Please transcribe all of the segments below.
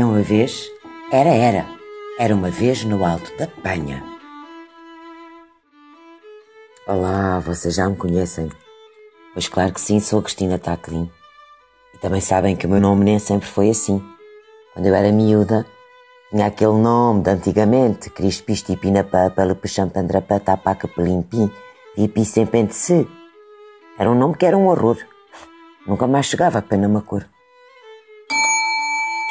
Era uma vez, era, era, era uma vez no alto da Penha. Olá, vocês já me conhecem? Pois claro que sim, sou a Cristina Taclin. E também sabem que o meu nome nem sempre foi assim. Quando eu era miúda, tinha aquele nome de antigamente, Crispisti Pinapapa, Lepechampandrapa, Tapaca Pelimpim, Vipi Sempentse. Era um nome que era um horror. Nunca mais chegava a pena uma cor.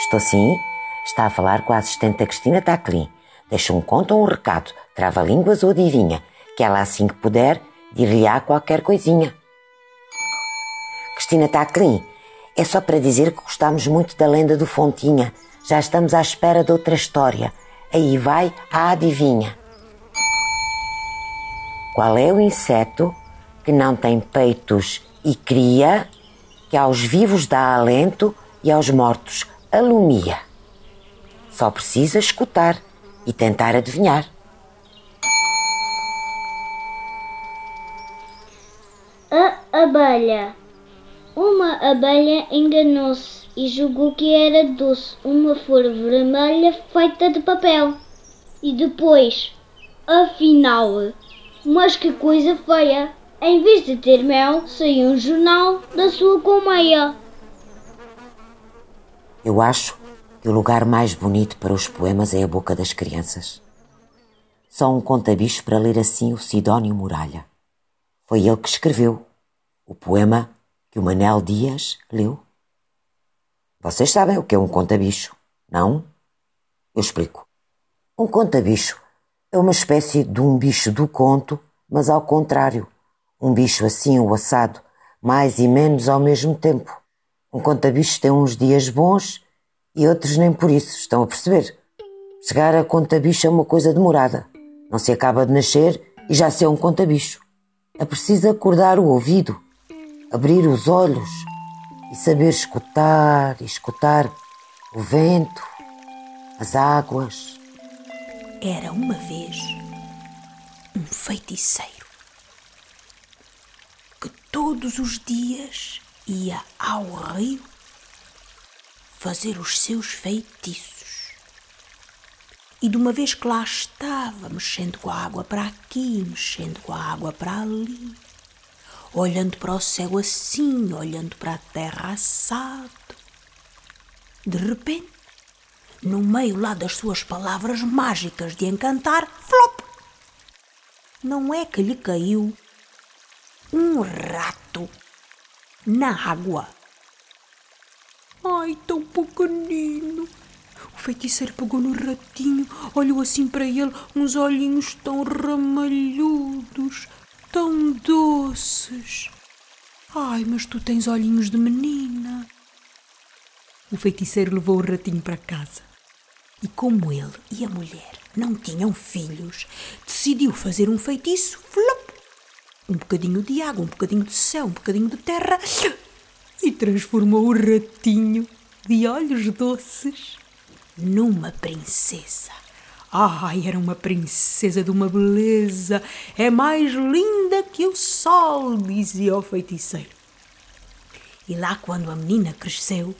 Estou sim, está a falar com a assistente da Cristina Taclin. Deixa um conto ou um recado, trava línguas ou adivinha, que ela assim que puder dir-lhe-á qualquer coisinha. Cristina Taclin, é só para dizer que gostamos muito da lenda do Fontinha. Já estamos à espera de outra história. Aí vai a adivinha. Qual é o inseto que não tem peitos e cria, que aos vivos dá alento e aos mortos alumia. Só precisa escutar e tentar adivinhar. A abelha. Uma abelha enganou-se e julgou que era doce uma flor vermelha feita de papel. E depois, afinal, mas que coisa feia! Em vez de ter mel, saiu um jornal da sua colmeia. Eu acho que o lugar mais bonito para os poemas é a boca das crianças. Só um contabicho para ler assim o Sidónio Muralha. Foi ele que escreveu o poema que o Manel Dias leu. Vocês sabem o que é um contabicho, não? Eu explico. Um contabicho é uma espécie de um bicho do conto, mas ao contrário. Um bicho assim, o assado, mais e menos ao mesmo tempo. Um contabicho tem uns dias bons e outros nem por isso, estão a perceber? Chegar a contabicho é uma coisa demorada. Não se acaba de nascer e já se é um contabicho. É preciso acordar o ouvido, abrir os olhos e saber escutar e escutar o vento, as águas. Era uma vez um feiticeiro que todos os dias ia ao rio fazer os seus feitiços. E de uma vez que lá estava, mexendo com a água para aqui, mexendo com a água para ali, olhando para o céu assim, olhando para a terra assado, de repente, no meio lá das suas palavras mágicas de encantar, flop! Não é que lhe caiu um rato na água. Ai, tão pequenino! O feiticeiro pegou no ratinho, olhou assim para ele, uns olhinhos tão ramalhudos, tão doces. Ai, mas tu tens olhinhos de menina. O feiticeiro levou o ratinho para casa. E como ele e a mulher não tinham filhos, decidiu fazer um feitiço, flop, um bocadinho de água, um bocadinho de céu, um bocadinho de terra e transformou o ratinho de olhos doces numa princesa. Ai, era uma princesa de uma beleza, é mais linda que o sol, dizia o feiticeiro. E lá, quando a menina cresceu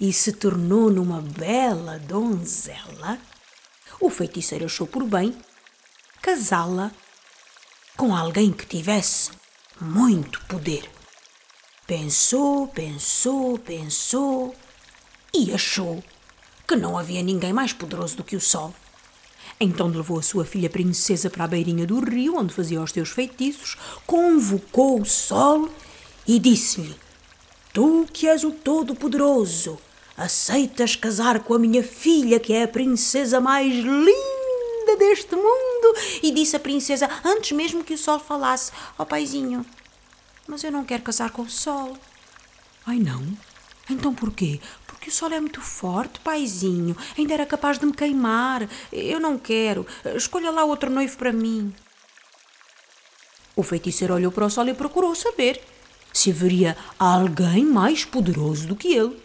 e se tornou numa bela donzela, o feiticeiro achou por bem casá-la com alguém que tivesse muito poder. Pensou, pensou, pensou e achou que não havia ninguém mais poderoso do que o Sol. Então levou a sua filha princesa para a beirinha do rio, onde fazia os seus feitiços, convocou o Sol e disse-lhe: Tu que és o Todo-Poderoso, aceitas casar com a minha filha, que é a princesa mais linda deste mundo? E disse a princesa, antes mesmo que o Sol falasse: Ó oh, paizinho, mas eu não quero casar com o Sol. Ai não? Então porquê? Porque o sol é muito forte, paizinho. Ainda era capaz de me queimar. Eu não quero. Escolha lá outro noivo para mim. O feiticeiro olhou para o sol e procurou saber se haveria alguém mais poderoso do que ele.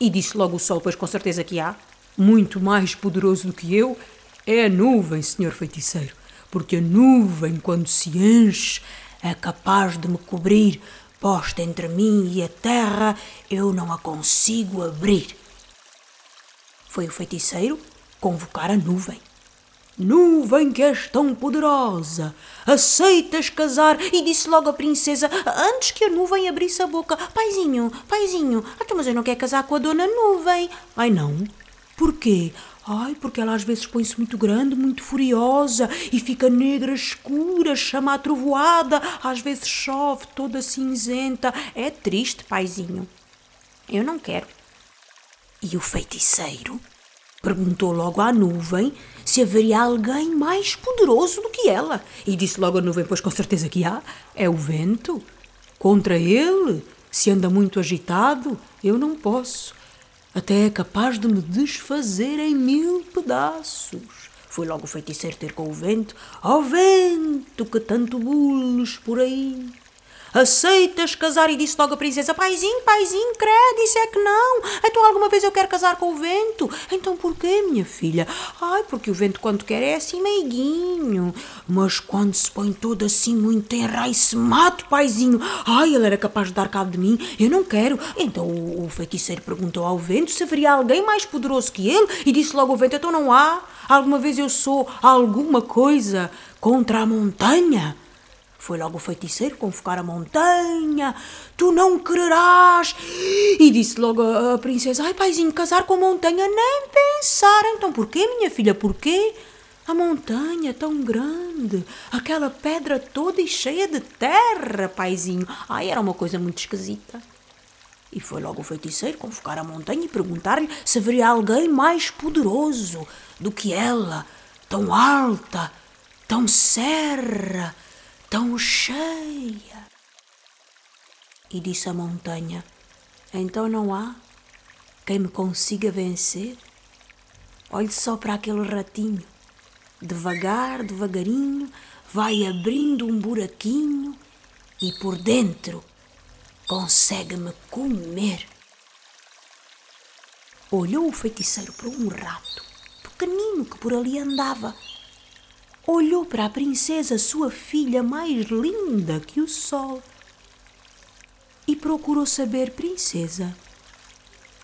E disse logo o sol, pois com certeza que há. Muito mais poderoso do que eu é a nuvem, senhor feiticeiro. Porque a nuvem, quando se enche, é capaz de me cobrir posta entre mim e a terra, eu não a consigo abrir. Foi o feiticeiro convocar a nuvem. Nuvem que és tão poderosa, aceitas casar? E disse logo a princesa, antes que a nuvem abrisse a boca: Paizinho, paizinho, até mas eu não quero casar com a dona nuvem. Ai não? Porquê? Ai, porque ela às vezes põe-se muito grande, muito furiosa e fica negra, escura, chama a trovoada, às vezes chove toda cinzenta. É triste, paizinho. Eu não quero. E o feiticeiro perguntou logo à nuvem se haveria alguém mais poderoso do que ela. E disse logo a nuvem: Pois com certeza que há. É o vento. Contra ele, se anda muito agitado, eu não posso. Até é capaz de me desfazer em mil pedaços. Foi logo o feiticeiro ter com o vento. Ó oh, vento, que tanto bules por aí. Aceitas casar? E disse logo a princesa: Paizinho, paizinho, credo, isso é que não. Então alguma vez eu quero casar com o vento. Então porquê, minha filha? Ai, porque o vento quando quer é assim meiguinho. Mas quando se põe todo assim muito se mate, paizinho. Ai, ele era capaz de dar cabo de mim. Eu não quero. Então o, o feiticeiro perguntou ao vento se haveria alguém mais poderoso que ele. E disse logo ao vento: Então não há. Alguma vez eu sou alguma coisa contra a montanha? Foi logo o feiticeiro convocar a montanha. Tu não quererás. E disse logo a, a princesa: Ai, paizinho, casar com a montanha, nem pensar. Então porquê, minha filha, porquê? A montanha tão grande, aquela pedra toda e cheia de terra, paizinho. Ai, era uma coisa muito esquisita. E foi logo o feiticeiro convocar a montanha e perguntar-lhe se haveria alguém mais poderoso do que ela, tão alta, tão serra tão cheia. E disse a montanha: Então não há quem me consiga vencer? Olhe só para aquele ratinho. Devagar, devagarinho, vai abrindo um buraquinho e por dentro consegue-me comer. Olhou o feiticeiro para um rato pequenino que por ali andava olhou para a princesa, sua filha mais linda que o sol, e procurou saber: Princesa,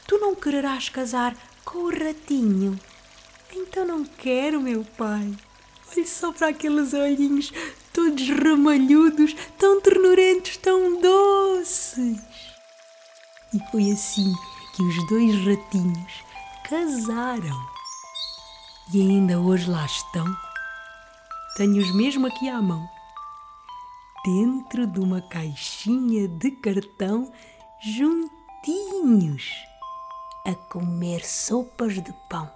tu não quererás casar com o ratinho? Então não quero, meu pai. Olhe só para aqueles olhinhos todos ramalhudos, tão ternurentos, tão doces. E foi assim que os dois ratinhos casaram. E ainda hoje lá estão tenho-os mesmo aqui à mão. Dentro de uma caixinha de cartão, juntinhos, a comer sopas de pão.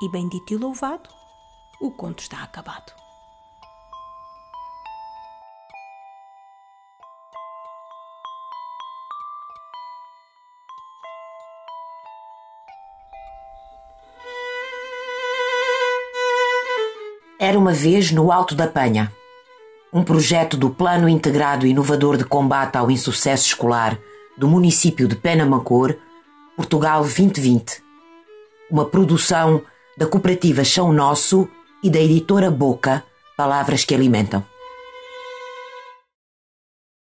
E bendito e louvado, o conto está acabado. Era uma vez no Alto da Penha. Um projeto do Plano Integrado Inovador de Combate ao Insucesso Escolar do município de Penamacor, Portugal 2020. Uma produção da cooperativa Chão Nosso e da editora Boca, Palavras que Alimentam.